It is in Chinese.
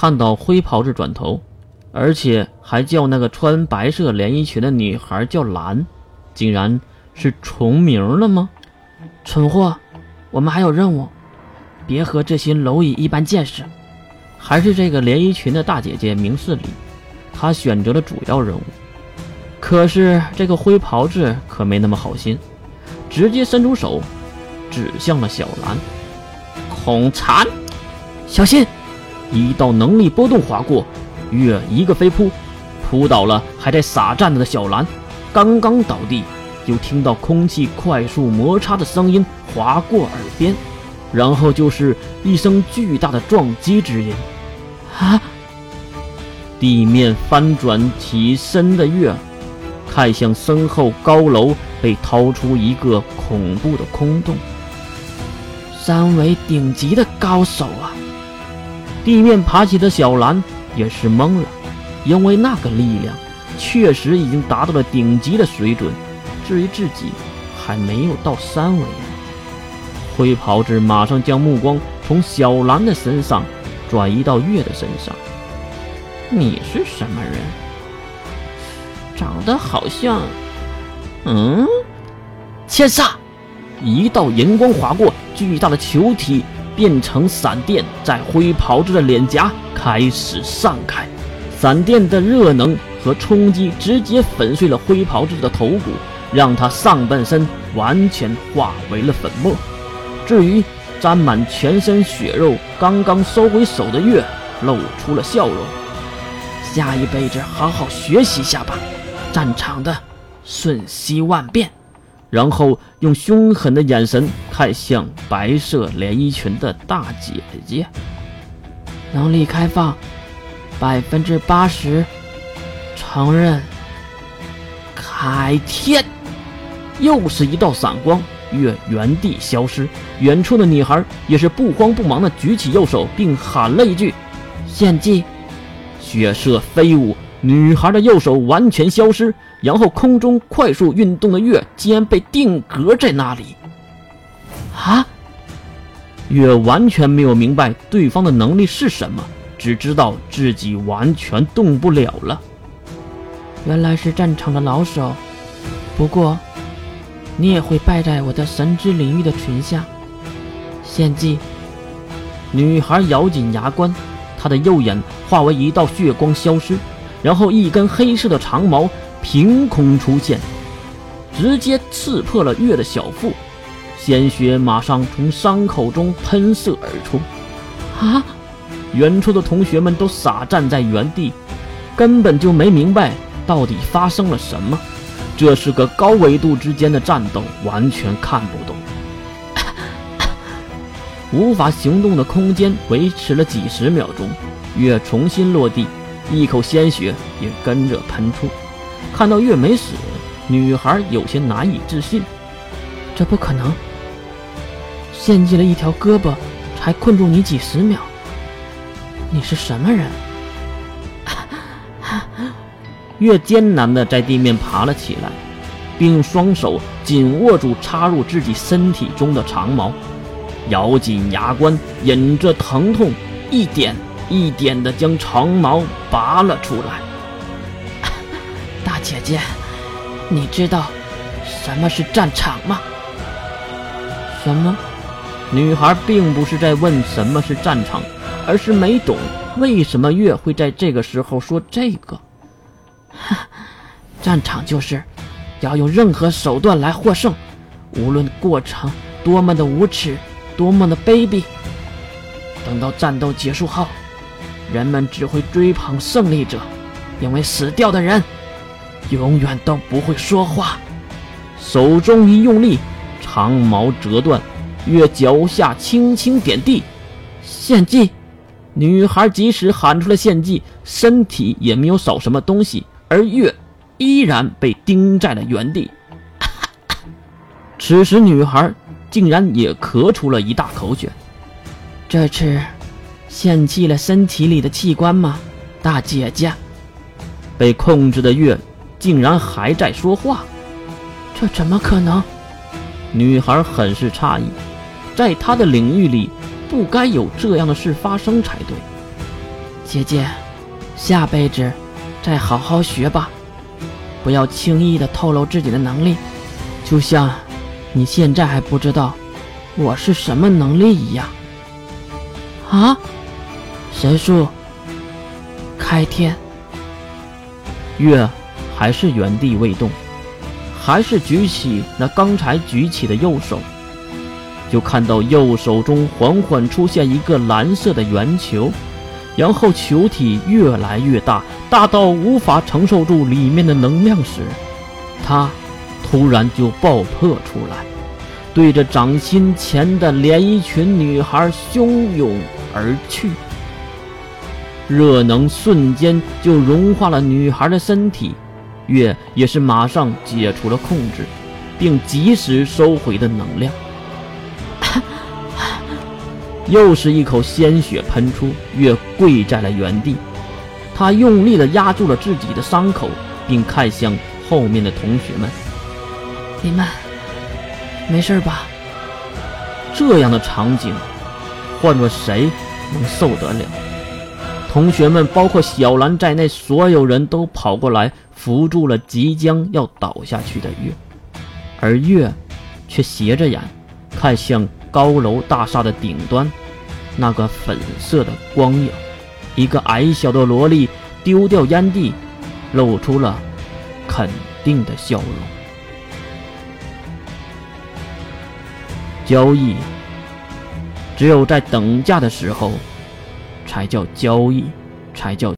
看到灰袍子转头，而且还叫那个穿白色连衣裙的女孩叫兰，竟然是重名了吗？蠢货，我们还有任务，别和这些蝼蚁一般见识。还是这个连衣裙的大姐姐明事理，她选择了主要任务。可是这个灰袍子可没那么好心，直接伸出手指向了小兰。恐残，小心！一道能力波动划过，月一个飞扑，扑倒了还在傻站着的小兰。刚刚倒地，就听到空气快速摩擦的声音划过耳边，然后就是一声巨大的撞击之音。啊！地面翻转起身的月，看向身后高楼，被掏出一个恐怖的空洞。三维顶级的高手啊！地面爬起的小兰也是懵了，因为那个力量确实已经达到了顶级的水准。至于自己，还没有到三维。灰袍子马上将目光从小兰的身上。转移到月的身上，你是什么人？长得好像……嗯，千煞！一道银光划过，巨大的球体变成闪电，在灰袍子的脸颊开始散开。闪电的热能和冲击直接粉碎了灰袍子的头骨，让他上半身完全化为了粉末。至于……沾满全身血肉，刚刚收回手的月露出了笑容。下一辈子好好学习下吧，战场的瞬息万变。然后用凶狠的眼神看向白色连衣裙的大姐姐。能力开放百分之八十，承认。开天，又是一道闪光。月原地消失，远处的女孩也是不慌不忙地举起右手，并喊了一句：“献祭！”血色飞舞，女孩的右手完全消失，然后空中快速运动的月竟然被定格在那里。啊！月完全没有明白对方的能力是什么，只知道自己完全动不了了。原来是战场的老手，不过。你也会败在我的神之领域的裙下。献祭！女孩咬紧牙关，她的右眼化为一道血光消失，然后一根黑色的长矛凭空出现，直接刺破了月的小腹，鲜血马上从伤口中喷射而出。啊！远处的同学们都傻站在原地，根本就没明白到底发生了什么。这是个高维度之间的战斗，完全看不懂。无法行动的空间维持了几十秒钟，月重新落地，一口鲜血也跟着喷出。看到月没死，女孩有些难以置信：“这不可能！献祭了一条胳膊，才困住你几十秒，你是什么人？” 越艰难地在地面爬了起来，并双手紧握住插入自己身体中的长矛，咬紧牙关，忍着疼痛，一点一点地将长矛拔了出来。大姐姐，你知道什么是战场吗？什么？女孩并不是在问什么是战场，而是没懂为什么月会在这个时候说这个。战场就是要用任何手段来获胜，无论过程多么的无耻，多么的卑鄙。等到战斗结束后，人们只会追捧胜利者，因为死掉的人永远都不会说话。手中一用力，长矛折断，月脚下轻轻点地，献祭。女孩即使喊出了献祭，身体也没有少什么东西。而月依然被钉在了原地。此时，女孩竟然也咳出了一大口血。这次献祭了身体里的器官吗，大姐姐？被控制的月竟然还在说话，这怎么可能？女孩很是诧异，在他的领域里不该有这样的事发生才对。姐姐，下辈子再好好学吧，不要轻易的透露自己的能力，就像你现在还不知道我是什么能力一样。啊！神树开天，月还是原地未动，还是举起那刚才举起的右手，就看到右手中缓缓出现一个蓝色的圆球。然后球体越来越大，大到无法承受住里面的能量时，它突然就爆破出来，对着掌心前的连衣裙女孩汹涌而去。热能瞬间就融化了女孩的身体，月也是马上解除了控制，并及时收回的能量。又是一口鲜血喷出，月跪在了原地。他用力地压住了自己的伤口，并看向后面的同学们：“你们没事吧？”这样的场景，换做谁能受得了？同学们，包括小兰在内，所有人都跑过来扶住了即将要倒下去的月，而月却斜着眼看向。高楼大厦的顶端，那个粉色的光影，一个矮小的萝莉丢掉烟蒂，露出了肯定的笑容。交易，只有在等价的时候，才叫交易，才叫。